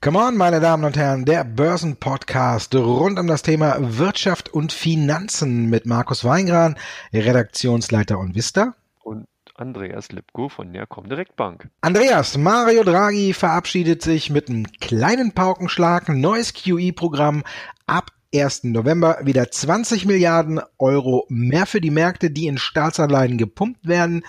Come on, meine Damen und Herren, der Börsenpodcast rund um das Thema Wirtschaft und Finanzen mit Markus Weingran, Redaktionsleiter und Vista. Und Andreas Lipko von der Comdirect Bank. Andreas, Mario Draghi verabschiedet sich mit einem kleinen Paukenschlag, neues QE-Programm ab 1. November wieder 20 Milliarden Euro mehr für die Märkte, die in Staatsanleihen gepumpt werden.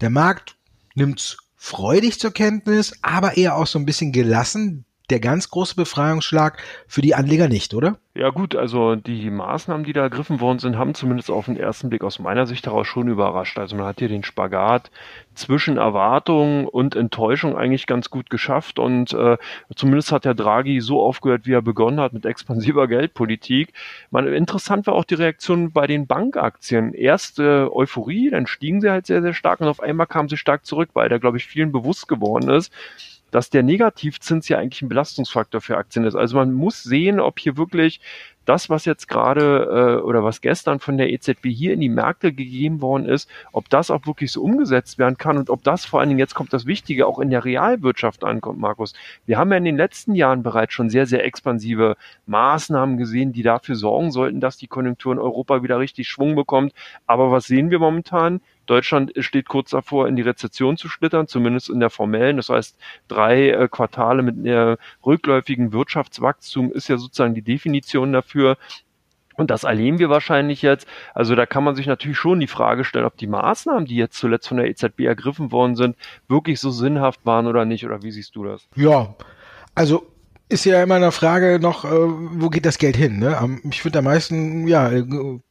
Der Markt nimmt's freudig zur Kenntnis, aber eher auch so ein bisschen gelassen der ganz große Befreiungsschlag für die Anleger nicht, oder? Ja gut, also die Maßnahmen, die da ergriffen worden sind, haben zumindest auf den ersten Blick aus meiner Sicht heraus schon überrascht. Also man hat hier den Spagat zwischen Erwartung und Enttäuschung eigentlich ganz gut geschafft und äh, zumindest hat der Draghi so aufgehört, wie er begonnen hat mit expansiver Geldpolitik. Man, interessant war auch die Reaktion bei den Bankaktien. Erst äh, Euphorie, dann stiegen sie halt sehr, sehr stark und auf einmal kamen sie stark zurück, weil da, glaube ich, vielen bewusst geworden ist, dass der Negativzins ja eigentlich ein Belastungsfaktor für Aktien ist. Also man muss sehen, ob hier wirklich das, was jetzt gerade äh, oder was gestern von der EZB hier in die Märkte gegeben worden ist, ob das auch wirklich so umgesetzt werden kann und ob das vor allen Dingen, jetzt kommt das Wichtige, auch in der Realwirtschaft ankommt, Markus. Wir haben ja in den letzten Jahren bereits schon sehr, sehr expansive Maßnahmen gesehen, die dafür sorgen sollten, dass die Konjunktur in Europa wieder richtig Schwung bekommt. Aber was sehen wir momentan? Deutschland steht kurz davor, in die Rezession zu schlittern, zumindest in der formellen. Das heißt, drei äh, Quartale mit einer rückläufigen Wirtschaftswachstum ist ja sozusagen die Definition dafür. Und das erleben wir wahrscheinlich jetzt. Also da kann man sich natürlich schon die Frage stellen, ob die Maßnahmen, die jetzt zuletzt von der EZB ergriffen worden sind, wirklich so sinnhaft waren oder nicht. Oder wie siehst du das? Ja, also ist ja immer eine Frage noch, äh, wo geht das Geld hin? Ne? Ich finde am meisten, ja,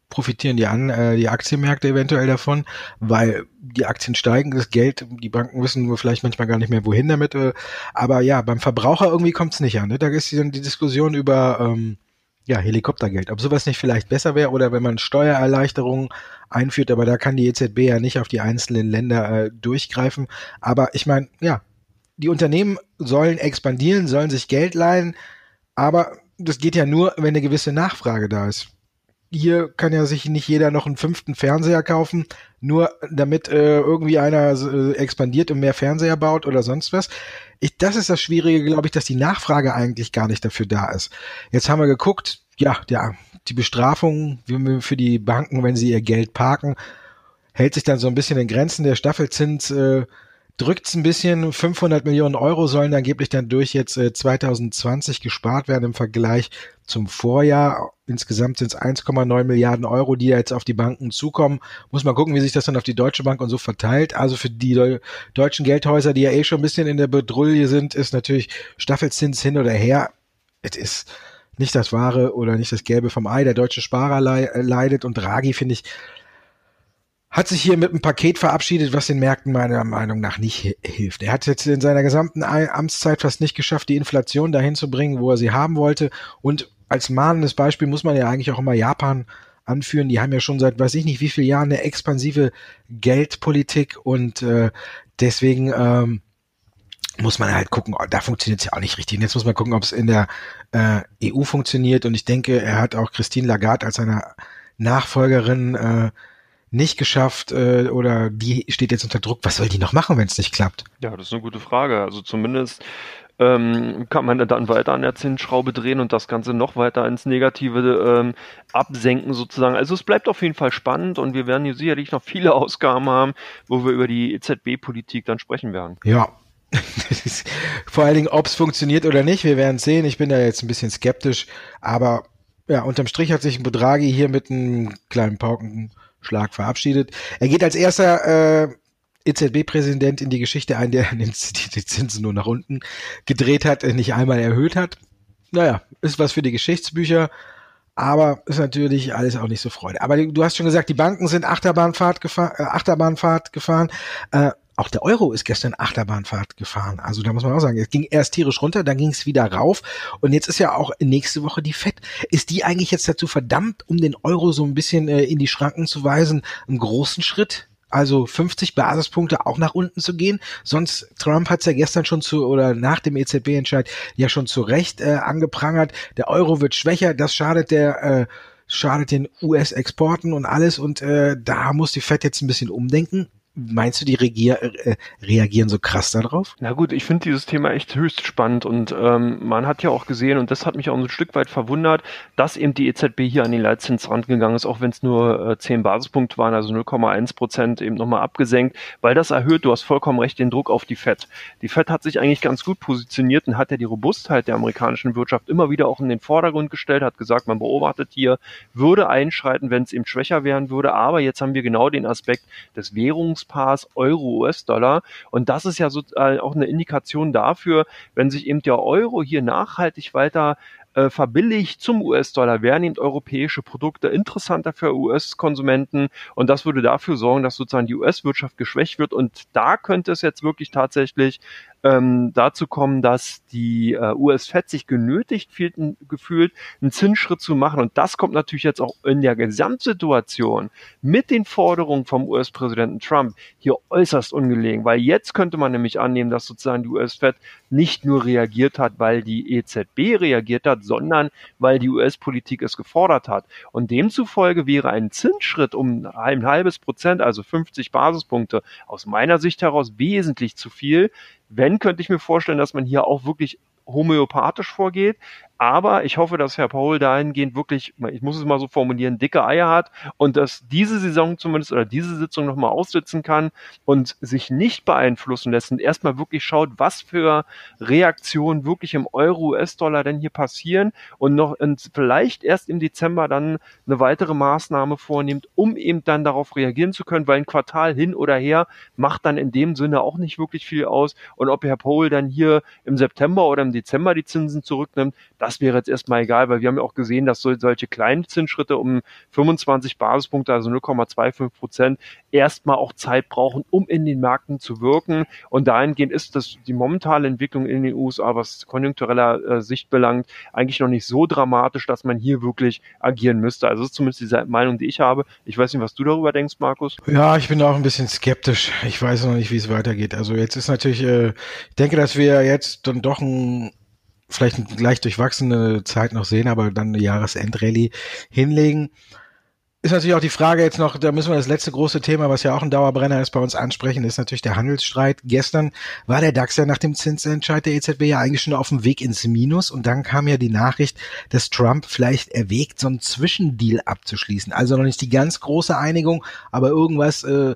profitieren die an äh, die Aktienmärkte eventuell davon, weil die Aktien steigen, das Geld, die Banken wissen nur vielleicht manchmal gar nicht mehr wohin damit. Äh, aber ja, beim Verbraucher irgendwie kommt es nicht an. Ne? Da ist dann die Diskussion über ähm, ja Helikoptergeld, ob sowas nicht vielleicht besser wäre oder wenn man Steuererleichterungen einführt, aber da kann die EZB ja nicht auf die einzelnen Länder äh, durchgreifen. Aber ich meine, ja, die Unternehmen sollen expandieren, sollen sich Geld leihen, aber das geht ja nur, wenn eine gewisse Nachfrage da ist hier kann ja sich nicht jeder noch einen fünften Fernseher kaufen, nur damit äh, irgendwie einer äh, expandiert und mehr Fernseher baut oder sonst was. Ich, das ist das Schwierige, glaube ich, dass die Nachfrage eigentlich gar nicht dafür da ist. Jetzt haben wir geguckt, ja, ja, die Bestrafung für die Banken, wenn sie ihr Geld parken, hält sich dann so ein bisschen in Grenzen. Der Staffelzins äh, drückt's ein bisschen. 500 Millionen Euro sollen angeblich dann durch jetzt äh, 2020 gespart werden im Vergleich zum Vorjahr. Insgesamt sind es 1,9 Milliarden Euro, die jetzt auf die Banken zukommen. Muss man gucken, wie sich das dann auf die Deutsche Bank und so verteilt. Also für die Deu deutschen Geldhäuser, die ja eh schon ein bisschen in der Bedrulle sind, ist natürlich Staffelzins hin oder her. Es ist nicht das Wahre oder nicht das Gelbe vom Ei. Der deutsche Sparer leidet und Draghi, finde ich, hat sich hier mit einem Paket verabschiedet, was den Märkten meiner Meinung nach nicht hilft. Er hat jetzt in seiner gesamten Amtszeit fast nicht geschafft, die Inflation dahin zu bringen, wo er sie haben wollte. Und als mahnendes Beispiel muss man ja eigentlich auch immer Japan anführen. Die haben ja schon seit weiß ich nicht wie vielen Jahren eine expansive Geldpolitik und äh, deswegen ähm, muss man halt gucken, da funktioniert es ja auch nicht richtig. Und jetzt muss man gucken, ob es in der äh, EU funktioniert. Und ich denke, er hat auch Christine Lagarde als seine Nachfolgerin äh, nicht geschafft äh, oder die steht jetzt unter Druck. Was soll die noch machen, wenn es nicht klappt? Ja, das ist eine gute Frage. Also zumindest ähm, kann man dann weiter an der Zinsschraube drehen und das Ganze noch weiter ins Negative ähm, absenken sozusagen. Also es bleibt auf jeden Fall spannend und wir werden hier sicherlich noch viele Ausgaben haben, wo wir über die EZB-Politik dann sprechen werden. Ja, vor allen Dingen, ob es funktioniert oder nicht, wir werden sehen. Ich bin da jetzt ein bisschen skeptisch, aber ja, unterm Strich hat sich ein Bedragi hier mit einem kleinen Pauken Schlag verabschiedet. Er geht als erster äh, EZB-Präsident in die Geschichte ein, der die Zinsen nur nach unten gedreht hat, nicht einmal erhöht hat. Naja, ist was für die Geschichtsbücher, aber ist natürlich alles auch nicht so Freude. Aber du hast schon gesagt, die Banken sind Achterbahnfahrt gefahren, äh, Achterbahnfahrt gefahren. Äh, auch der Euro ist gestern Achterbahnfahrt gefahren. Also da muss man auch sagen, es ging erst tierisch runter, dann ging es wieder rauf. Und jetzt ist ja auch nächste Woche die FED. Ist die eigentlich jetzt dazu verdammt, um den Euro so ein bisschen äh, in die Schranken zu weisen, einen großen Schritt? Also 50 Basispunkte auch nach unten zu gehen. Sonst, Trump hat es ja gestern schon zu, oder nach dem EZB-Entscheid ja schon zu Recht äh, angeprangert. Der Euro wird schwächer, das schadet der äh, schadet den US-Exporten und alles und äh, da muss die Fed jetzt ein bisschen umdenken. Meinst du, die regier äh, reagieren so krass darauf? Na gut, ich finde dieses Thema echt höchst spannend und ähm, man hat ja auch gesehen, und das hat mich auch ein Stück weit verwundert, dass eben die EZB hier an den Leitzins rangegangen ist, auch wenn es nur äh, 10 Basispunkte waren, also 0,1 Prozent eben nochmal abgesenkt, weil das erhöht, du hast vollkommen recht, den Druck auf die FED. Die FED hat sich eigentlich ganz gut positioniert und hat ja die Robustheit der amerikanischen Wirtschaft immer wieder auch in den Vordergrund gestellt, hat gesagt, man beobachtet hier, würde einschreiten, wenn es eben schwächer werden würde, aber jetzt haben wir genau den Aspekt des Währungs Währungspaars Euro-US-Dollar. Und das ist ja so, äh, auch eine Indikation dafür, wenn sich eben der Euro hier nachhaltig weiter äh, verbilligt zum US-Dollar, wären eben europäische Produkte interessanter für US-Konsumenten und das würde dafür sorgen, dass sozusagen die US-Wirtschaft geschwächt wird. Und da könnte es jetzt wirklich tatsächlich ähm, dazu kommen, dass die äh, US-Fed sich genötigt fühlten, gefühlt, einen Zinsschritt zu machen. Und das kommt natürlich jetzt auch in der Gesamtsituation mit den Forderungen vom US-Präsidenten Trump hier äußerst ungelegen, weil jetzt könnte man nämlich annehmen, dass sozusagen die US-Fed nicht nur reagiert hat, weil die EZB reagiert hat, sondern weil die US-Politik es gefordert hat. Und demzufolge wäre ein Zinsschritt um ein halbes Prozent, also 50 Basispunkte, aus meiner Sicht heraus wesentlich zu viel. Wenn, könnte ich mir vorstellen, dass man hier auch wirklich homöopathisch vorgeht. Aber ich hoffe, dass Herr Paul dahingehend wirklich, ich muss es mal so formulieren, dicke Eier hat und dass diese Saison zumindest oder diese Sitzung nochmal aussitzen kann und sich nicht beeinflussen lässt und erstmal wirklich schaut, was für Reaktionen wirklich im Euro-US-Dollar denn hier passieren und noch und vielleicht erst im Dezember dann eine weitere Maßnahme vornimmt, um eben dann darauf reagieren zu können, weil ein Quartal hin oder her macht dann in dem Sinne auch nicht wirklich viel aus und ob Herr Paul dann hier im September oder im Dezember die Zinsen zurücknimmt, das wäre jetzt erstmal egal, weil wir haben ja auch gesehen, dass so, solche kleinen Zinsschritte um 25 Basispunkte, also 0,25 Prozent, erstmal auch Zeit brauchen, um in den Märkten zu wirken. Und dahingehend ist das die momentale Entwicklung in den USA, was konjunktureller äh, Sicht belangt, eigentlich noch nicht so dramatisch, dass man hier wirklich agieren müsste. Also das ist zumindest diese Meinung, die ich habe. Ich weiß nicht, was du darüber denkst, Markus. Ja, ich bin auch ein bisschen skeptisch. Ich weiß noch nicht, wie es weitergeht. Also jetzt ist natürlich, äh, ich denke, dass wir jetzt dann doch ein vielleicht eine gleich durchwachsene Zeit noch sehen, aber dann eine Jahresendrallye hinlegen. Ist natürlich auch die Frage jetzt noch, da müssen wir das letzte große Thema, was ja auch ein Dauerbrenner ist, bei uns ansprechen, ist natürlich der Handelsstreit. Gestern war der DAX ja nach dem Zinsentscheid der EZB ja eigentlich schon auf dem Weg ins Minus und dann kam ja die Nachricht, dass Trump vielleicht erwägt, so einen Zwischendeal abzuschließen. Also noch nicht die ganz große Einigung, aber irgendwas äh,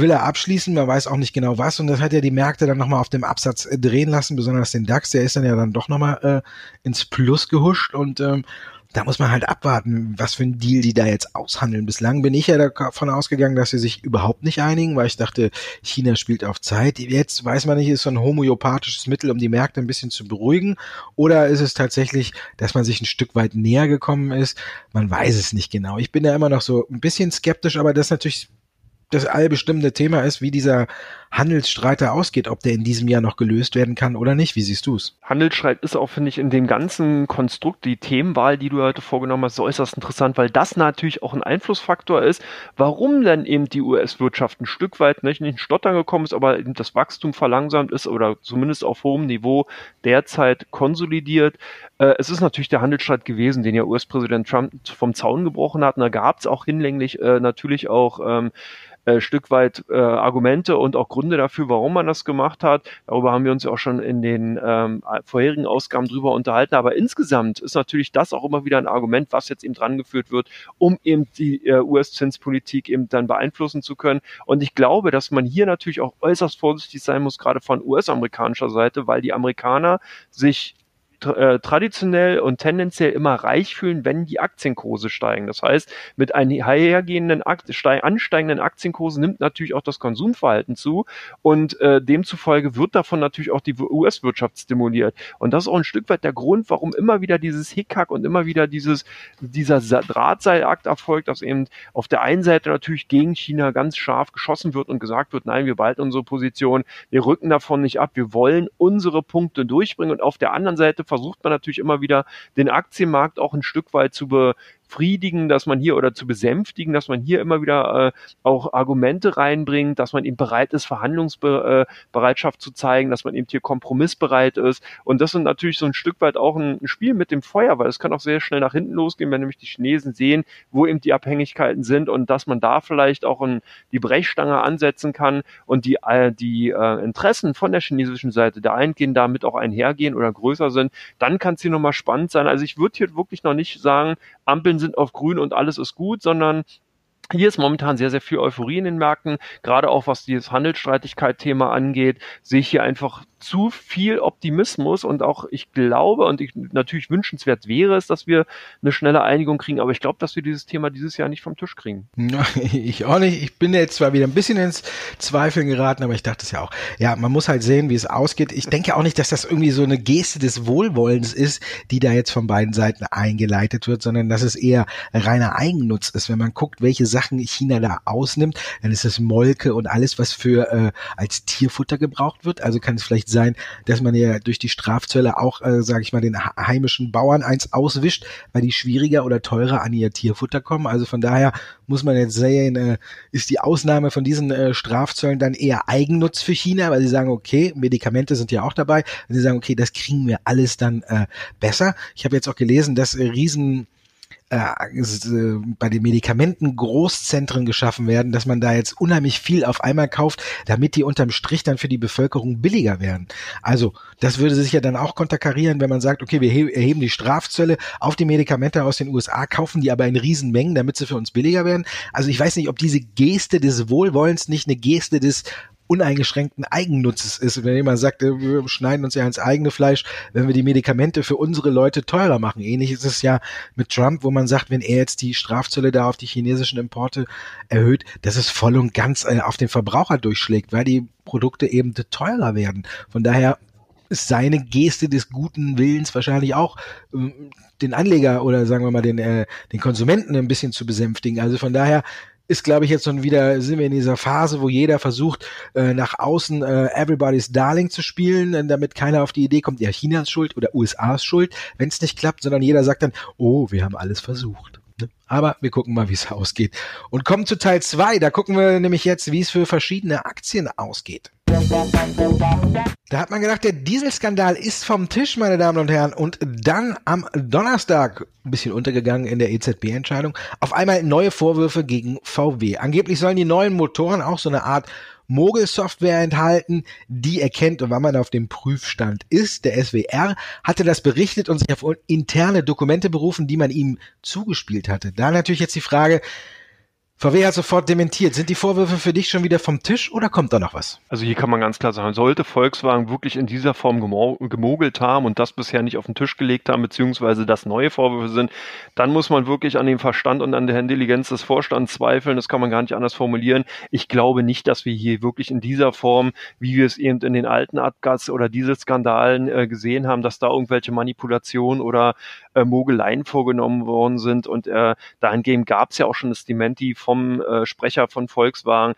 will er abschließen, man weiß auch nicht genau was und das hat ja die Märkte dann nochmal auf dem Absatz äh, drehen lassen, besonders den DAX, der ist dann ja dann doch nochmal äh, ins Plus gehuscht und ähm, da muss man halt abwarten, was für ein Deal die da jetzt aushandeln. Bislang bin ich ja davon ausgegangen, dass sie sich überhaupt nicht einigen, weil ich dachte, China spielt auf Zeit. Jetzt weiß man nicht, ist so ein homöopathisches Mittel, um die Märkte ein bisschen zu beruhigen, oder ist es tatsächlich, dass man sich ein Stück weit näher gekommen ist? Man weiß es nicht genau. Ich bin da immer noch so ein bisschen skeptisch, aber das ist natürlich das allbestimmende Thema ist, wie dieser Handelsstreit da ausgeht, ob der in diesem Jahr noch gelöst werden kann oder nicht. Wie siehst du es? Handelsstreit ist auch, finde ich, in dem ganzen Konstrukt, die Themenwahl, die du heute vorgenommen hast, äußerst interessant, weil das natürlich auch ein Einflussfaktor ist, warum denn eben die US-Wirtschaft ein Stück weit nicht in Stottern gekommen ist, aber das Wachstum verlangsamt ist oder zumindest auf hohem Niveau derzeit konsolidiert. Äh, es ist natürlich der Handelsstreit gewesen, den ja US-Präsident Trump vom Zaun gebrochen hat. Und da gab es auch hinlänglich äh, natürlich auch ähm, äh, Stück weit äh, Argumente und auch Gründe dafür, warum man das gemacht hat. Darüber haben wir uns ja auch schon in den ähm, vorherigen Ausgaben drüber unterhalten. Aber insgesamt ist natürlich das auch immer wieder ein Argument, was jetzt eben dran geführt wird, um eben die äh, US-Zinspolitik eben dann beeinflussen zu können. Und ich glaube, dass man hier natürlich auch äußerst vorsichtig sein muss, gerade von US-amerikanischer Seite, weil die Amerikaner sich äh, traditionell und tendenziell immer reich fühlen, wenn die Aktienkurse steigen. Das heißt, mit einhergehenden ansteigenden Aktienkursen nimmt natürlich auch das Konsumverhalten zu und äh, demzufolge wird davon natürlich auch die US-Wirtschaft stimuliert. Und das ist auch ein Stück weit der Grund, warum immer wieder dieses Hickhack und immer wieder dieses, dieser Drahtseilakt erfolgt, dass eben auf der einen Seite natürlich gegen China ganz scharf geschossen wird und gesagt wird, nein, wir behalten unsere Position, wir rücken davon nicht ab, wir wollen unsere Punkte durchbringen und auf der anderen Seite versucht man natürlich immer wieder, den Aktienmarkt auch ein Stück weit zu, be, befriedigen, dass man hier oder zu besänftigen, dass man hier immer wieder äh, auch Argumente reinbringt, dass man eben bereit ist, Verhandlungsbereitschaft zu zeigen, dass man eben hier kompromissbereit ist. Und das sind natürlich so ein Stück weit auch ein Spiel mit dem Feuer, weil es kann auch sehr schnell nach hinten losgehen, wenn nämlich die Chinesen sehen, wo eben die Abhängigkeiten sind und dass man da vielleicht auch in die Brechstange ansetzen kann und die, äh, die äh, Interessen von der chinesischen Seite der einen gehen damit auch einhergehen oder größer sind, dann kann es hier nochmal spannend sein. Also ich würde hier wirklich noch nicht sagen, Ampeln sind auf grün und alles ist gut, sondern hier ist momentan sehr, sehr viel Euphorie in den Märkten, gerade auch was dieses Handelsstreitigkeit-Thema angeht, sehe ich hier einfach zu viel Optimismus und auch ich glaube und ich, natürlich wünschenswert wäre es, dass wir eine schnelle Einigung kriegen, aber ich glaube, dass wir dieses Thema dieses Jahr nicht vom Tisch kriegen. Ich auch nicht. Ich bin jetzt zwar wieder ein bisschen ins Zweifeln geraten, aber ich dachte es ja auch. Ja, man muss halt sehen, wie es ausgeht. Ich denke auch nicht, dass das irgendwie so eine Geste des Wohlwollens ist, die da jetzt von beiden Seiten eingeleitet wird, sondern dass es eher reiner Eigennutz ist. Wenn man guckt, welche Sachen China da ausnimmt, dann ist es Molke und alles, was für äh, als Tierfutter gebraucht wird. Also kann es vielleicht sein, dass man ja durch die Strafzölle auch, äh, sage ich mal, den heimischen Bauern eins auswischt, weil die schwieriger oder teurer an ihr Tierfutter kommen. Also von daher muss man jetzt sehen, äh, ist die Ausnahme von diesen äh, Strafzöllen dann eher Eigennutz für China, weil sie sagen, okay, Medikamente sind ja auch dabei, und sie sagen, okay, das kriegen wir alles dann äh, besser. Ich habe jetzt auch gelesen, dass äh, riesen äh, äh, bei den Medikamenten Großzentren geschaffen werden, dass man da jetzt unheimlich viel auf einmal kauft, damit die unterm Strich dann für die Bevölkerung billiger werden. Also das würde sich ja dann auch konterkarieren, wenn man sagt, okay, wir erheben die Strafzölle auf die Medikamente aus den USA, kaufen die aber in Riesenmengen, damit sie für uns billiger werden. Also ich weiß nicht, ob diese Geste des Wohlwollens nicht eine Geste des uneingeschränkten Eigennutzes ist. Wenn jemand sagt, äh, wir schneiden uns ja ins eigene Fleisch, wenn wir die Medikamente für unsere Leute teurer machen. Ähnlich ist es ja mit Trump, wo man sagt, wenn er jetzt die Strafzölle da auf die chinesischen Importe erhöht, dass es voll und ganz äh, auf den Verbraucher durchschlägt, weil die Produkte eben teurer werden. Von daher ist seine Geste des guten Willens wahrscheinlich auch ähm, den Anleger oder sagen wir mal den, äh, den Konsumenten ein bisschen zu besänftigen. Also von daher ist, glaube ich, jetzt schon wieder, sind wir in dieser Phase, wo jeder versucht, äh, nach außen äh, Everybody's Darling zu spielen, äh, damit keiner auf die Idee kommt, ja, China ist schuld oder USA ist schuld, wenn es nicht klappt, sondern jeder sagt dann, oh, wir haben alles versucht. Ne? Aber wir gucken mal, wie es ausgeht. Und kommen zu Teil zwei. Da gucken wir nämlich jetzt, wie es für verschiedene Aktien ausgeht. Da hat man gedacht, der Dieselskandal ist vom Tisch, meine Damen und Herren. Und dann am Donnerstag, ein bisschen untergegangen in der EZB-Entscheidung, auf einmal neue Vorwürfe gegen VW. Angeblich sollen die neuen Motoren auch so eine Art Mogel-Software enthalten, die erkennt, wann man auf dem Prüfstand ist. Der SWR hatte das berichtet und sich auf interne Dokumente berufen, die man ihm zugespielt hatte. Da natürlich jetzt die Frage, VW hat sofort dementiert. Sind die Vorwürfe für dich schon wieder vom Tisch oder kommt da noch was? Also hier kann man ganz klar sagen, sollte Volkswagen wirklich in dieser Form gemogelt haben und das bisher nicht auf den Tisch gelegt haben, beziehungsweise das neue Vorwürfe sind, dann muss man wirklich an dem Verstand und an der Intelligenz des Vorstands zweifeln. Das kann man gar nicht anders formulieren. Ich glaube nicht, dass wir hier wirklich in dieser Form, wie wir es eben in den alten Abgas- oder Dieselskandalen äh, gesehen haben, dass da irgendwelche Manipulationen oder äh, Mogeleien vorgenommen worden sind. Und äh, dahingehend gab es ja auch schon das Dementi vom äh, Sprecher von Volkswagen.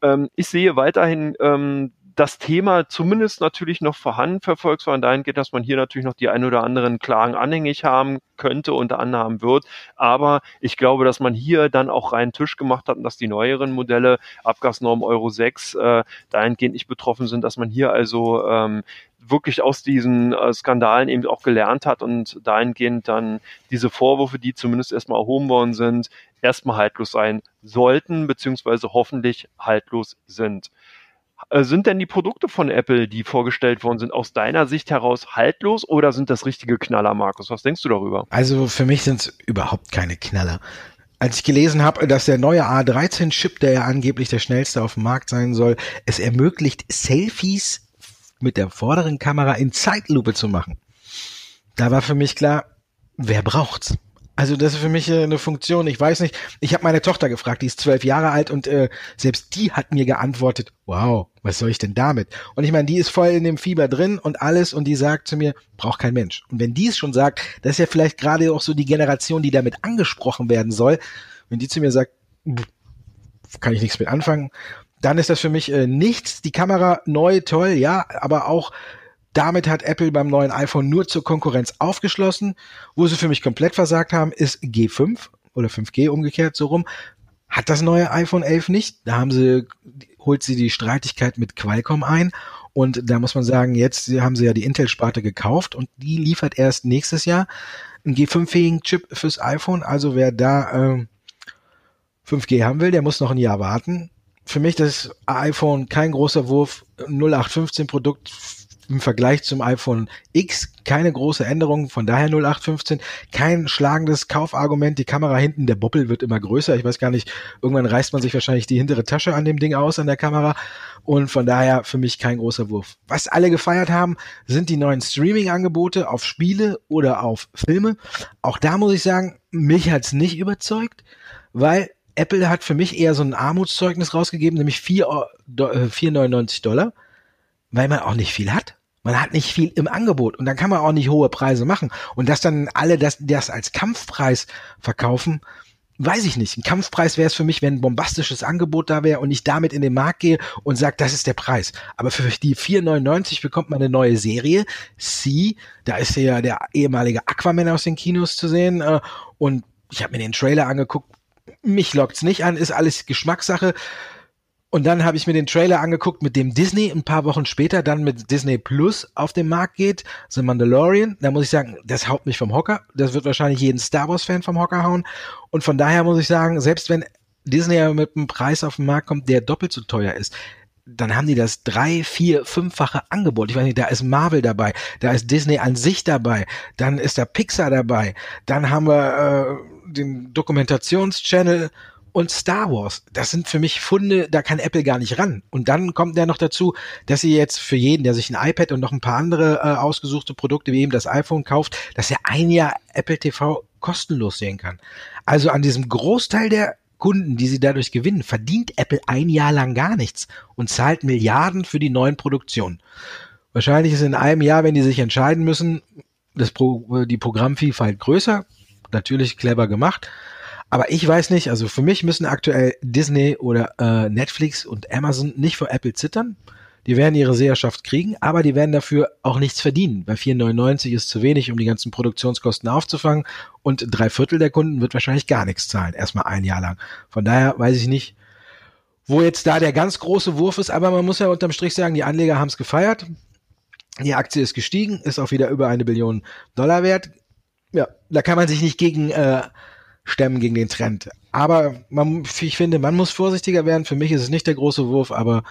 Ähm, ich sehe weiterhin ähm, das Thema zumindest natürlich noch vorhanden für Volkswagen dahingehend, dass man hier natürlich noch die ein oder anderen Klagen anhängig haben könnte und anhaben wird. Aber ich glaube, dass man hier dann auch reinen Tisch gemacht hat und dass die neueren Modelle, Abgasnorm Euro 6, äh, dahingehend nicht betroffen sind, dass man hier also ähm, wirklich aus diesen äh, Skandalen eben auch gelernt hat und dahingehend dann diese Vorwürfe, die zumindest erstmal erhoben worden sind, erstmal haltlos sein sollten, beziehungsweise hoffentlich haltlos sind. Äh, sind denn die Produkte von Apple, die vorgestellt worden sind, aus deiner Sicht heraus haltlos oder sind das richtige Knaller, Markus? Was denkst du darüber? Also für mich sind es überhaupt keine Knaller. Als ich gelesen habe, dass der neue A13-Chip, der ja angeblich der schnellste auf dem Markt sein soll, es ermöglicht, Selfies mit der vorderen Kamera in Zeitlupe zu machen. Da war für mich klar, wer braucht's? Also das ist für mich äh, eine Funktion. Ich weiß nicht. Ich habe meine Tochter gefragt, die ist zwölf Jahre alt und äh, selbst die hat mir geantwortet: Wow, was soll ich denn damit? Und ich meine, die ist voll in dem Fieber drin und alles und die sagt zu mir: Braucht kein Mensch. Und wenn die es schon sagt, das ist ja vielleicht gerade auch so die Generation, die damit angesprochen werden soll. Wenn die zu mir sagt, kann ich nichts mit anfangen, dann ist das für mich äh, nichts. Die Kamera neu, toll, ja, aber auch damit hat Apple beim neuen iPhone nur zur Konkurrenz aufgeschlossen. Wo sie für mich komplett versagt haben, ist G5 oder 5G umgekehrt so rum. Hat das neue iPhone 11 nicht. Da haben sie, holt sie die Streitigkeit mit Qualcomm ein. Und da muss man sagen, jetzt haben sie ja die Intel-Sparte gekauft und die liefert erst nächstes Jahr einen G5-fähigen Chip fürs iPhone. Also wer da äh, 5G haben will, der muss noch ein Jahr warten. Für mich das iPhone kein großer Wurf, 0815 Produkt im Vergleich zum iPhone X keine große Änderung, von daher 0815, kein schlagendes Kaufargument, die Kamera hinten, der Boppel wird immer größer, ich weiß gar nicht, irgendwann reißt man sich wahrscheinlich die hintere Tasche an dem Ding aus, an der Kamera und von daher für mich kein großer Wurf. Was alle gefeiert haben, sind die neuen Streaming-Angebote auf Spiele oder auf Filme. Auch da muss ich sagen, mich hat's nicht überzeugt, weil Apple hat für mich eher so ein Armutszeugnis rausgegeben, nämlich 4,99 äh, Dollar, weil man auch nicht viel hat. Man hat nicht viel im Angebot und dann kann man auch nicht hohe Preise machen. Und dass dann alle das, das als Kampfpreis verkaufen, weiß ich nicht. Ein Kampfpreis wäre es für mich, wenn ein bombastisches Angebot da wäre und ich damit in den Markt gehe und sage, das ist der Preis. Aber für die 4,99 bekommt man eine neue Serie. C, da ist ja der ehemalige Aquaman aus den Kinos zu sehen. Äh, und ich habe mir den Trailer angeguckt. Mich lockt's nicht an, ist alles Geschmackssache. Und dann habe ich mir den Trailer angeguckt, mit dem Disney ein paar Wochen später dann mit Disney Plus auf den Markt geht, The Mandalorian. Da muss ich sagen, das haut mich vom Hocker. Das wird wahrscheinlich jeden Star Wars-Fan vom Hocker hauen. Und von daher muss ich sagen, selbst wenn Disney mit einem Preis auf den Markt kommt, der doppelt so teuer ist, dann haben die das drei, vier, fünffache Angebot. Ich weiß nicht, da ist Marvel dabei, da ist Disney an sich dabei, dann ist da Pixar dabei, dann haben wir äh, den Dokumentationschannel und Star Wars, das sind für mich Funde, da kann Apple gar nicht ran. Und dann kommt ja noch dazu, dass sie jetzt für jeden, der sich ein iPad und noch ein paar andere äh, ausgesuchte Produkte wie eben das iPhone kauft, dass er ein Jahr Apple TV kostenlos sehen kann. Also an diesem Großteil der Kunden, die sie dadurch gewinnen, verdient Apple ein Jahr lang gar nichts und zahlt Milliarden für die neuen Produktionen. Wahrscheinlich ist in einem Jahr, wenn die sich entscheiden müssen, das Pro, die Programmvielfalt größer, natürlich clever gemacht, aber ich weiß nicht, also für mich müssen aktuell Disney oder äh, Netflix und Amazon nicht vor Apple zittern. Die werden ihre Seherschaft kriegen, aber die werden dafür auch nichts verdienen. Bei 4,99 ist zu wenig, um die ganzen Produktionskosten aufzufangen und drei Viertel der Kunden wird wahrscheinlich gar nichts zahlen, erstmal ein Jahr lang. Von daher weiß ich nicht, wo jetzt da der ganz große Wurf ist, aber man muss ja unterm Strich sagen, die Anleger haben es gefeiert. Die Aktie ist gestiegen, ist auch wieder über eine Billion Dollar wert. Ja, da kann man sich nicht gegen äh, stemmen gegen den Trend. Aber man, ich finde, man muss vorsichtiger werden. Für mich ist es nicht der große Wurf, aber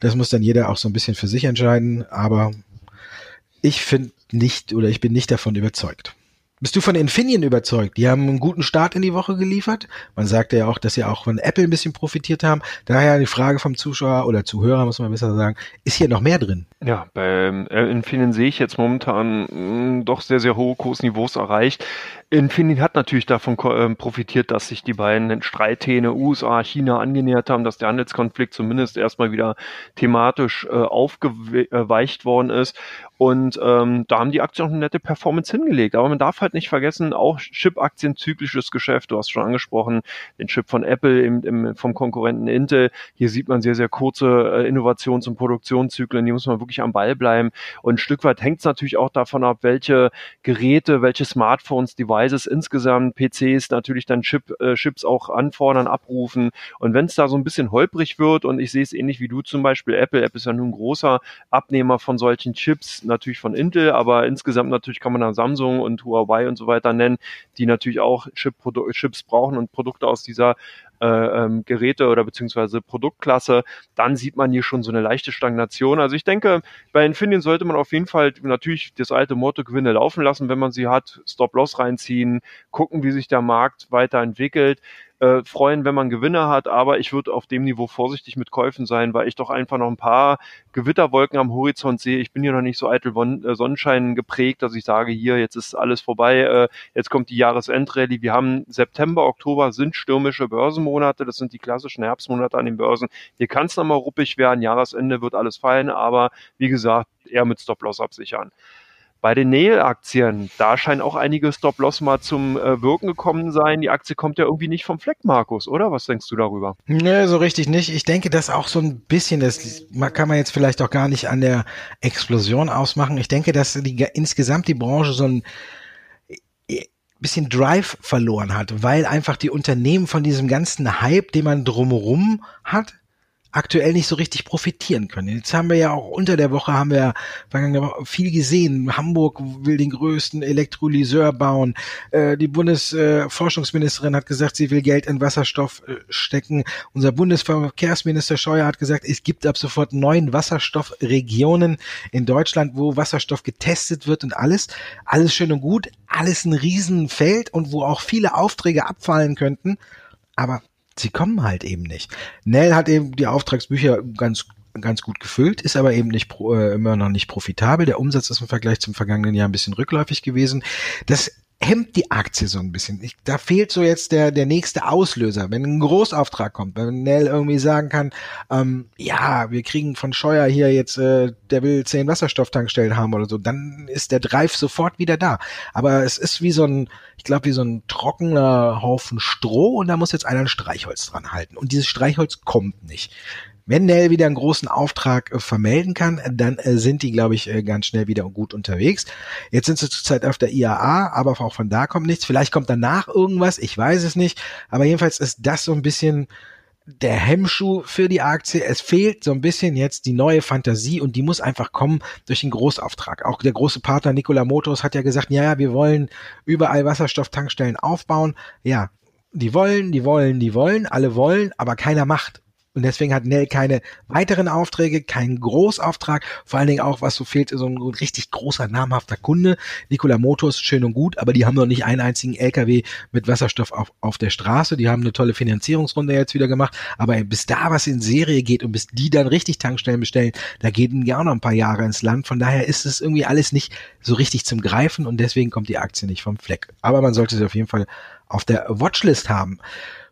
das muss dann jeder auch so ein bisschen für sich entscheiden. Aber ich finde nicht oder ich bin nicht davon überzeugt. Bist du von Infineon überzeugt? Die haben einen guten Start in die Woche geliefert. Man sagte ja auch, dass sie auch von Apple ein bisschen profitiert haben. Daher die Frage vom Zuschauer oder Zuhörer, muss man besser sagen, ist hier noch mehr drin? Ja, bei äh, Infineon sehe ich jetzt momentan mm, doch sehr, sehr hohe Kursniveaus erreicht. Infineon hat natürlich davon äh, profitiert, dass sich die beiden Streithähne USA, China angenähert haben, dass der Handelskonflikt zumindest erstmal wieder thematisch äh, aufgeweicht worden ist. Und ähm, da haben die Aktien auch eine nette Performance hingelegt. Aber man darf halt nicht vergessen, auch Chip-Aktien zyklisches Geschäft. Du hast schon angesprochen, den Chip von Apple im, im, vom Konkurrenten Intel. Hier sieht man sehr, sehr kurze äh, Innovations- und Produktionszyklen. Die muss man wirklich am Ball bleiben. Und ein Stück weit hängt es natürlich auch davon ab, welche Geräte, welche Smartphones, Devices insgesamt, PCs natürlich dann Chip, äh, Chips auch anfordern, abrufen. Und wenn es da so ein bisschen holprig wird, und ich sehe es ähnlich wie du zum Beispiel, Apple, Apple ist ja nun ein großer Abnehmer von solchen Chips, natürlich von Intel, aber insgesamt natürlich kann man da Samsung und Huawei und so weiter nennen, die natürlich auch Chip Chips brauchen und Produkte aus dieser ähm, Geräte oder beziehungsweise Produktklasse, dann sieht man hier schon so eine leichte Stagnation. Also ich denke, bei Infineon sollte man auf jeden Fall natürlich das alte Motto Gewinne laufen lassen, wenn man sie hat, Stop-Loss reinziehen, gucken, wie sich der Markt weiterentwickelt äh, freuen, wenn man Gewinne hat, aber ich würde auf dem Niveau vorsichtig mit Käufen sein, weil ich doch einfach noch ein paar Gewitterwolken am Horizont sehe. Ich bin hier noch nicht so eitel äh, Sonnenschein geprägt, dass ich sage, hier, jetzt ist alles vorbei, äh, jetzt kommt die Jahresendrallye. Wir haben September, Oktober sind stürmische Börsenmonate, das sind die klassischen Herbstmonate an den Börsen. Hier kann es nochmal ruppig werden, Jahresende wird alles fallen, aber wie gesagt, eher mit Stop-Loss absichern. Bei den Nail-Aktien, da scheinen auch einige Stop-Loss mal zum äh, Wirken gekommen sein. Die Aktie kommt ja irgendwie nicht vom Fleck, Markus, oder? Was denkst du darüber? Nö, so richtig nicht. Ich denke, dass auch so ein bisschen, das kann man jetzt vielleicht auch gar nicht an der Explosion ausmachen. Ich denke, dass die, insgesamt die Branche so ein bisschen Drive verloren hat, weil einfach die Unternehmen von diesem ganzen Hype, den man drumherum hat, aktuell nicht so richtig profitieren können. Jetzt haben wir ja auch unter der Woche haben wir viel gesehen. Hamburg will den größten Elektrolyseur bauen. Äh, die Bundesforschungsministerin hat gesagt, sie will Geld in Wasserstoff äh, stecken. Unser Bundesverkehrsminister Scheuer hat gesagt, es gibt ab sofort neun Wasserstoffregionen in Deutschland, wo Wasserstoff getestet wird und alles. Alles schön und gut, alles ein Riesenfeld und wo auch viele Aufträge abfallen könnten. Aber sie kommen halt eben nicht. Nell hat eben die Auftragsbücher ganz ganz gut gefüllt, ist aber eben nicht äh, immer noch nicht profitabel. Der Umsatz ist im Vergleich zum vergangenen Jahr ein bisschen rückläufig gewesen. Das hemmt die Aktie so ein bisschen. Ich, da fehlt so jetzt der, der nächste Auslöser. Wenn ein Großauftrag kommt, wenn Nell irgendwie sagen kann, ähm, ja, wir kriegen von Scheuer hier jetzt, äh, der will zehn Wasserstofftankstellen haben oder so, dann ist der Drive sofort wieder da. Aber es ist wie so ein, ich glaube, wie so ein trockener Haufen Stroh und da muss jetzt einer ein Streichholz dran halten. Und dieses Streichholz kommt nicht. Wenn Nell wieder einen großen Auftrag äh, vermelden kann, dann äh, sind die, glaube ich, äh, ganz schnell wieder gut unterwegs. Jetzt sind sie zurzeit auf der IAA, aber auch von da kommt nichts. Vielleicht kommt danach irgendwas, ich weiß es nicht. Aber jedenfalls ist das so ein bisschen der Hemmschuh für die Aktie. Es fehlt so ein bisschen jetzt die neue Fantasie und die muss einfach kommen durch den Großauftrag. Auch der große Partner Nikola Motors hat ja gesagt, ja, ja, wir wollen überall Wasserstofftankstellen aufbauen. Ja, die wollen, die wollen, die wollen, alle wollen, aber keiner macht. Und deswegen hat Nell keine weiteren Aufträge, keinen Großauftrag. Vor allen Dingen auch, was so fehlt, so ein richtig großer, namhafter Kunde. Nikola Motors, schön und gut, aber die haben noch nicht einen einzigen LKW mit Wasserstoff auf, auf der Straße. Die haben eine tolle Finanzierungsrunde jetzt wieder gemacht. Aber bis da was in Serie geht und bis die dann richtig Tankstellen bestellen, da gehen ja auch noch ein paar Jahre ins Land. Von daher ist es irgendwie alles nicht so richtig zum Greifen und deswegen kommt die Aktie nicht vom Fleck. Aber man sollte sie auf jeden Fall auf der Watchlist haben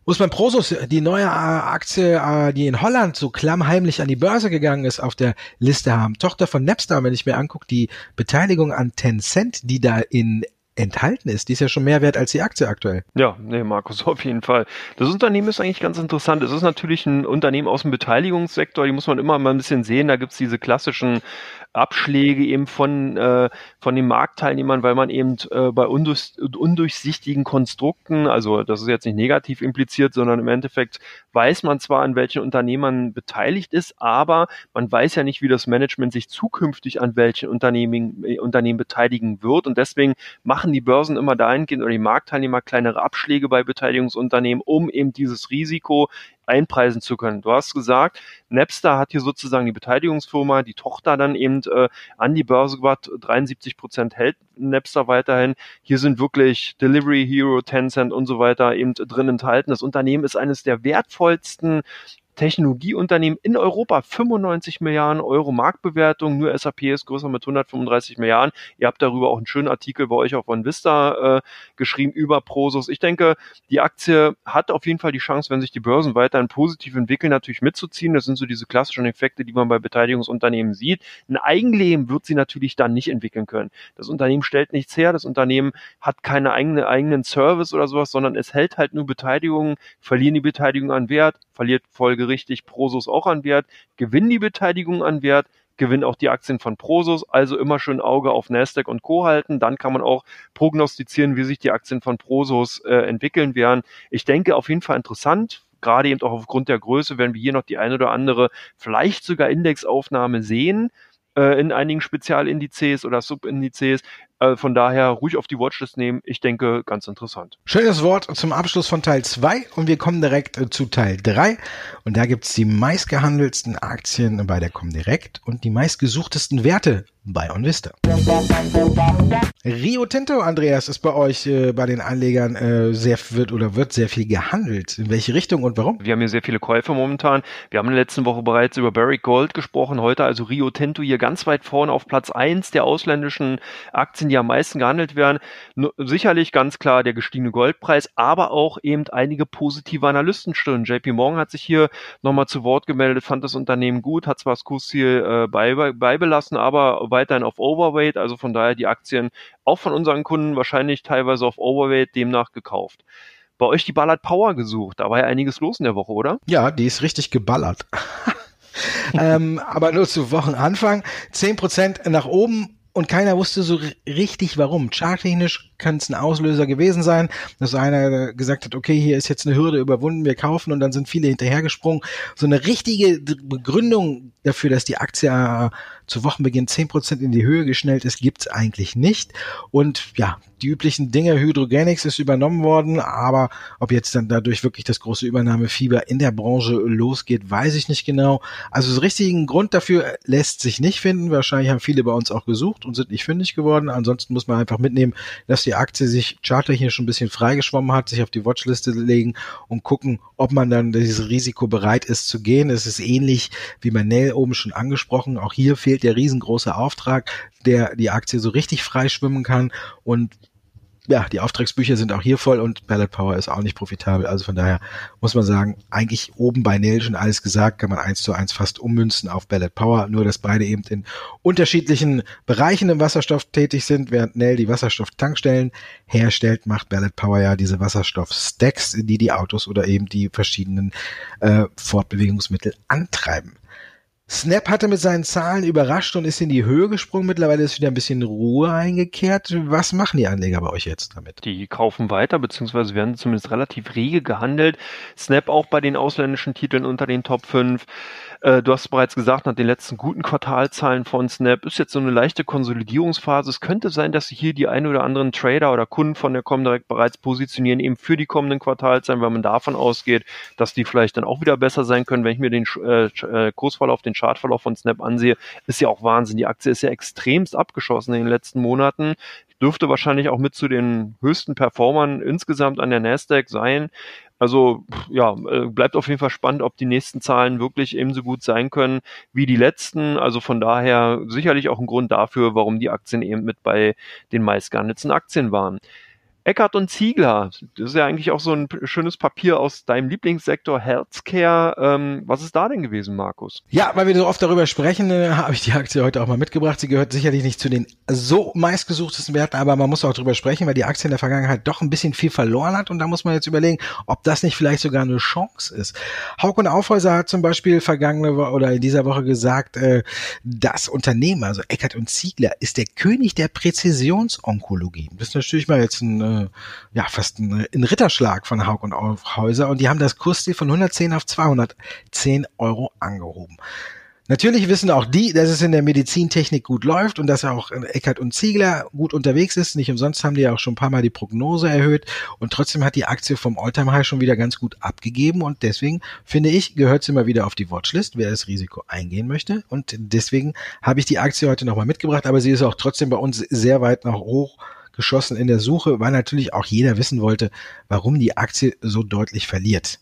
muss man Prosus, die neue äh, Aktie, äh, die in Holland so klammheimlich an die Börse gegangen ist, auf der Liste haben. Tochter von Napster, wenn ich mir angucke, die Beteiligung an Tencent, die da in enthalten ist, die ist ja schon mehr wert als die Aktie aktuell. Ja, nee, Markus, auf jeden Fall. Das Unternehmen ist eigentlich ganz interessant. Es ist natürlich ein Unternehmen aus dem Beteiligungssektor, die muss man immer mal ein bisschen sehen. Da gibt's diese klassischen Abschläge eben von, äh, von den Marktteilnehmern, weil man eben äh, bei undurch, undurchsichtigen Konstrukten, also das ist jetzt nicht negativ impliziert, sondern im Endeffekt weiß man zwar, an welchen Unternehmen beteiligt ist, aber man weiß ja nicht, wie das Management sich zukünftig an welchen Unternehmen, äh, Unternehmen beteiligen wird. Und deswegen machen die Börsen immer dahingehend oder die Marktteilnehmer kleinere Abschläge bei Beteiligungsunternehmen, um eben dieses Risiko einpreisen zu können. Du hast gesagt, Napster hat hier sozusagen die Beteiligungsfirma, die Tochter dann eben äh, an die Börse gebracht. 73 Prozent hält Napster weiterhin. Hier sind wirklich Delivery Hero, Tencent und so weiter eben drin enthalten. Das Unternehmen ist eines der wertvollsten Technologieunternehmen in Europa 95 Milliarden Euro Marktbewertung. Nur SAP ist größer mit 135 Milliarden. Ihr habt darüber auch einen schönen Artikel bei euch auf OneVista äh, geschrieben über Prosus. Ich denke, die Aktie hat auf jeden Fall die Chance, wenn sich die Börsen weiterhin positiv entwickeln, natürlich mitzuziehen. Das sind so diese klassischen Effekte, die man bei Beteiligungsunternehmen sieht. Ein Eigenleben wird sie natürlich dann nicht entwickeln können. Das Unternehmen stellt nichts her, das Unternehmen hat keine eigene, eigenen Service oder sowas, sondern es hält halt nur Beteiligungen, verlieren die Beteiligung an Wert, verliert folgerichtig Prosus auch an Wert, gewinnen die Beteiligung an Wert, gewinnen auch die Aktien von Prosus, also immer schön Auge auf Nasdaq und Co. halten. Dann kann man auch prognostizieren, wie sich die Aktien von Prosus äh, entwickeln werden. Ich denke auf jeden Fall interessant. Gerade eben auch aufgrund der Größe werden wir hier noch die eine oder andere, vielleicht sogar Indexaufnahme sehen äh, in einigen Spezialindizes oder Subindizes. Äh, von daher ruhig auf die Watchlist nehmen. Ich denke, ganz interessant. Schönes Wort zum Abschluss von Teil 2 und wir kommen direkt äh, zu Teil 3. Und da gibt's die meistgehandelsten Aktien bei der Comdirect und die meistgesuchtesten Werte bei OnVista. Rio Tinto, Andreas, ist bei euch äh, bei den Anlegern äh, sehr wird oder wird sehr viel gehandelt. In welche Richtung und warum? Wir haben hier sehr viele Käufe momentan. Wir haben in der letzten Woche bereits über Barrick Gold gesprochen. Heute also Rio Tinto hier ganz weit vorne auf Platz 1 der ausländischen Aktien. Die am meisten gehandelt werden. Sicherlich ganz klar der gestiegene Goldpreis, aber auch eben einige positive Analystenstimmen. JP Morgan hat sich hier nochmal zu Wort gemeldet, fand das Unternehmen gut, hat zwar das Kursziel äh, beibelassen, aber weiterhin auf Overweight. Also von daher die Aktien auch von unseren Kunden wahrscheinlich teilweise auf Overweight demnach gekauft bei euch die Ballard Power gesucht. Da war ja einiges los in der Woche, oder? Ja, die ist richtig geballert. ähm, aber nur zu Wochenanfang. Zehn Prozent nach oben und keiner wusste so richtig warum. Charttechnisch kann es ein Auslöser gewesen sein, dass einer gesagt hat, okay, hier ist jetzt eine Hürde überwunden, wir kaufen und dann sind viele hinterhergesprungen. So eine richtige Begründung dafür, dass die Aktie äh, zu Wochenbeginn zehn Prozent in die Höhe geschnellt ist, gibt's eigentlich nicht. Und ja, die üblichen Dinge, Hydrogenics ist übernommen worden, aber ob jetzt dann dadurch wirklich das große Übernahmefieber in der Branche losgeht, weiß ich nicht genau. Also so richtigen Grund dafür lässt sich nicht finden. Wahrscheinlich haben viele bei uns auch gesucht und sind nicht fündig geworden. Ansonsten muss man einfach mitnehmen, dass die Aktie sich charttechnisch schon ein bisschen freigeschwommen hat, sich auf die Watchliste legen und gucken, ob man dann dieses Risiko bereit ist zu gehen. Es ist ähnlich wie bei Nell oben schon angesprochen. Auch hier fehlt der riesengroße Auftrag, der die Aktie so richtig frei schwimmen kann und ja, die Auftragsbücher sind auch hier voll und Ballot Power ist auch nicht profitabel. Also von daher muss man sagen, eigentlich oben bei Nell schon alles gesagt, kann man eins zu eins fast ummünzen auf Ballot Power, nur dass beide eben in unterschiedlichen Bereichen im Wasserstoff tätig sind, während Nell die Wasserstofftankstellen herstellt, macht Ballot Power ja diese Wasserstoffstacks, die die Autos oder eben die verschiedenen äh, Fortbewegungsmittel antreiben. Snap hatte mit seinen Zahlen überrascht und ist in die Höhe gesprungen. Mittlerweile ist wieder ein bisschen Ruhe eingekehrt. Was machen die Anleger bei euch jetzt damit? Die kaufen weiter, beziehungsweise werden zumindest relativ rege gehandelt. Snap auch bei den ausländischen Titeln unter den Top 5. Äh, du hast bereits gesagt, nach den letzten guten Quartalzahlen von Snap ist jetzt so eine leichte Konsolidierungsphase. Es könnte sein, dass sich hier die ein oder anderen Trader oder Kunden von der Comdirect bereits positionieren, eben für die kommenden Quartalzahlen, weil man davon ausgeht, dass die vielleicht dann auch wieder besser sein können. Wenn ich mir den äh, äh, Kursverlauf, den Chartverlauf von Snap ansehe, ist ja auch Wahnsinn. Die Aktie ist ja extremst abgeschossen in den letzten Monaten dürfte wahrscheinlich auch mit zu den höchsten Performern insgesamt an der Nasdaq sein. Also ja, äh, bleibt auf jeden Fall spannend, ob die nächsten Zahlen wirklich ebenso gut sein können wie die letzten. Also von daher sicherlich auch ein Grund dafür, warum die Aktien eben mit bei den meistgehandelten Aktien waren. Eckert und Ziegler, das ist ja eigentlich auch so ein schönes Papier aus deinem Lieblingssektor Healthcare. Ähm, was ist da denn gewesen, Markus? Ja, weil wir so oft darüber sprechen, äh, habe ich die Aktie heute auch mal mitgebracht. Sie gehört sicherlich nicht zu den so meistgesuchtesten Werten, aber man muss auch darüber sprechen, weil die Aktie in der Vergangenheit doch ein bisschen viel verloren hat und da muss man jetzt überlegen, ob das nicht vielleicht sogar eine Chance ist. Hauk und Aufhäuser hat zum Beispiel vergangene Woche oder in dieser Woche gesagt, äh, das Unternehmen, also Eckert und Ziegler, ist der König der Präzisionsonkologie. Das ist natürlich mal jetzt ein äh, ja, fast ein, ein Ritterschlag von Haug und Aufhäuser und die haben das Kursziel von 110 auf 210 Euro angehoben. Natürlich wissen auch die, dass es in der Medizintechnik gut läuft und dass auch Eckert und Ziegler gut unterwegs ist. Nicht umsonst haben die ja auch schon ein paar Mal die Prognose erhöht. Und trotzdem hat die Aktie vom Alltime High schon wieder ganz gut abgegeben. Und deswegen finde ich, gehört sie mal wieder auf die Watchlist, wer das Risiko eingehen möchte. Und deswegen habe ich die Aktie heute nochmal mitgebracht, aber sie ist auch trotzdem bei uns sehr weit nach hoch geschossen in der Suche, weil natürlich auch jeder wissen wollte, warum die Aktie so deutlich verliert.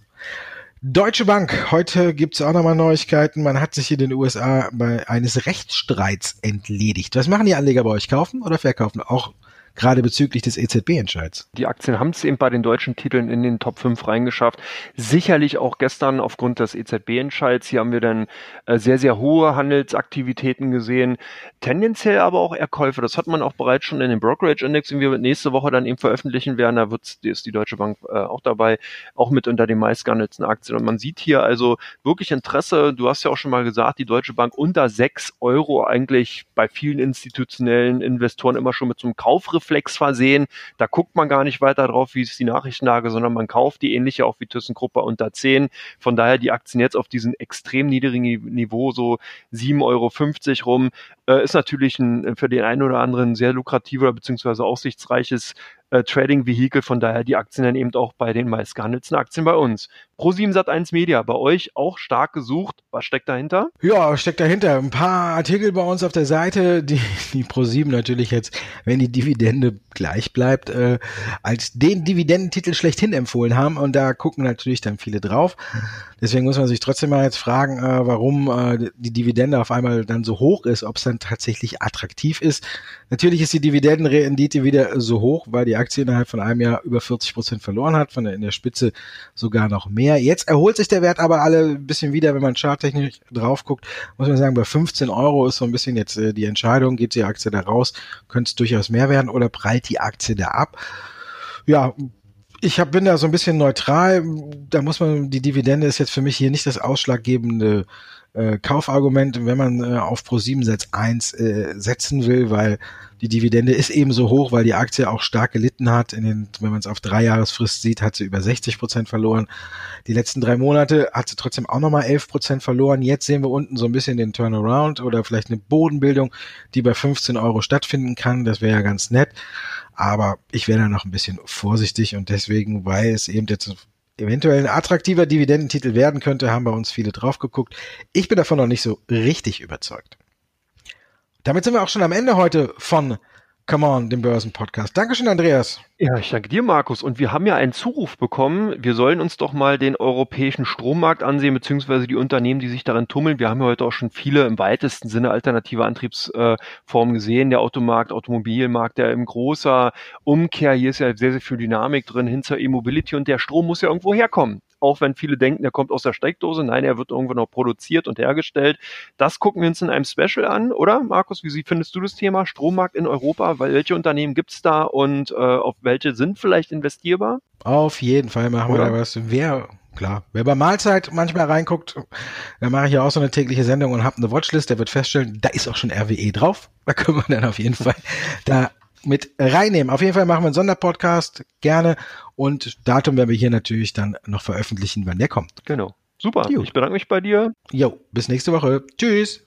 Deutsche Bank, heute gibt's auch nochmal Neuigkeiten. Man hat sich in den USA bei eines Rechtsstreits entledigt. Was machen die Anleger bei euch? Kaufen oder verkaufen? Auch gerade bezüglich des EZB-Entscheids. Die Aktien haben es eben bei den deutschen Titeln in den Top 5 reingeschafft. Sicherlich auch gestern aufgrund des EZB-Entscheids. Hier haben wir dann äh, sehr, sehr hohe Handelsaktivitäten gesehen. Tendenziell aber auch eher Käufe. Das hat man auch bereits schon in dem Brokerage-Index, den wir nächste Woche dann eben veröffentlichen werden. Da wird, ist die Deutsche Bank äh, auch dabei, auch mit unter den meistgehandelten Aktien. Und man sieht hier also wirklich Interesse. Du hast ja auch schon mal gesagt, die Deutsche Bank unter 6 Euro eigentlich bei vielen institutionellen Investoren immer schon mit so Kaufriff Reflex versehen. Da guckt man gar nicht weiter drauf, wie ist die Nachrichtenlage, sondern man kauft die ähnliche auch wie ThyssenKrupp unter 10. Von daher die Aktien jetzt auf diesem extrem niedrigen Niveau, so 7,50 Euro rum, äh, ist natürlich ein, für den einen oder anderen sehr lukrativer bzw. aussichtsreiches äh, Trading-Vehikel, von daher die Aktien dann eben auch bei den meistgehandelten Aktien bei uns. Pro7 Sat1 Media, bei euch auch stark gesucht. Was steckt dahinter? Ja, steckt dahinter. Ein paar Artikel bei uns auf der Seite, die, die Pro7 natürlich jetzt, wenn die Dividende gleich bleibt, äh, als den Dividendentitel schlechthin empfohlen haben. Und da gucken natürlich dann viele drauf. Deswegen muss man sich trotzdem mal jetzt fragen, äh, warum äh, die Dividende auf einmal dann so hoch ist, ob es dann tatsächlich attraktiv ist. Natürlich ist die Dividendenrendite wieder so hoch, weil die Aktie innerhalb von einem Jahr über 40 Prozent verloren hat, von der, in der Spitze sogar noch mehr. Jetzt erholt sich der Wert aber alle ein bisschen wieder, wenn man charttechnisch drauf guckt, muss man sagen, bei 15 Euro ist so ein bisschen jetzt äh, die Entscheidung, geht die Aktie da raus, könnte es durchaus mehr werden oder prallt die Aktie da ab? Ja, ich hab, bin da so ein bisschen neutral. Da muss man, die Dividende ist jetzt für mich hier nicht das ausschlaggebende äh, Kaufargument, wenn man äh, auf Pro7 Satz 1 äh, setzen will, weil die Dividende ist eben so hoch, weil die Aktie auch stark gelitten hat. In den, wenn man es auf drei Jahresfrist sieht, hat sie über 60 Prozent verloren. Die letzten drei Monate hat sie trotzdem auch nochmal 11 Prozent verloren. Jetzt sehen wir unten so ein bisschen den Turnaround oder vielleicht eine Bodenbildung, die bei 15 Euro stattfinden kann. Das wäre ja ganz nett. Aber ich wäre da noch ein bisschen vorsichtig und deswegen, weil es eben jetzt eventuell ein attraktiver Dividendentitel werden könnte, haben bei uns viele drauf geguckt. Ich bin davon noch nicht so richtig überzeugt. Damit sind wir auch schon am Ende heute von Come on, dem Börsenpodcast. Dankeschön, Andreas. Ja, ich danke dir, Markus. Und wir haben ja einen Zuruf bekommen. Wir sollen uns doch mal den europäischen Strommarkt ansehen, beziehungsweise die Unternehmen, die sich darin tummeln. Wir haben ja heute auch schon viele im weitesten Sinne alternative Antriebsformen gesehen. Der Automarkt, Automobilmarkt, der im großer Umkehr, hier ist ja sehr, sehr viel Dynamik drin hin zur E-Mobility und der Strom muss ja irgendwo herkommen auch wenn viele denken, er kommt aus der Steckdose. Nein, er wird irgendwo noch produziert und hergestellt. Das gucken wir uns in einem Special an, oder Markus? Wie findest du das Thema Strommarkt in Europa? Welche Unternehmen gibt es da und äh, auf welche sind vielleicht investierbar? Auf jeden Fall machen oder? wir da was. Wer klar. Wer bei Mahlzeit manchmal reinguckt, da mache ich ja auch so eine tägliche Sendung und habe eine Watchlist, der wird feststellen, da ist auch schon RWE drauf. Da können wir dann auf jeden Fall da mit reinnehmen. Auf jeden Fall machen wir einen Sonderpodcast gerne und Datum werden wir hier natürlich dann noch veröffentlichen, wann der kommt. Genau. Super. Juh. Ich bedanke mich bei dir. Jo, bis nächste Woche. Tschüss.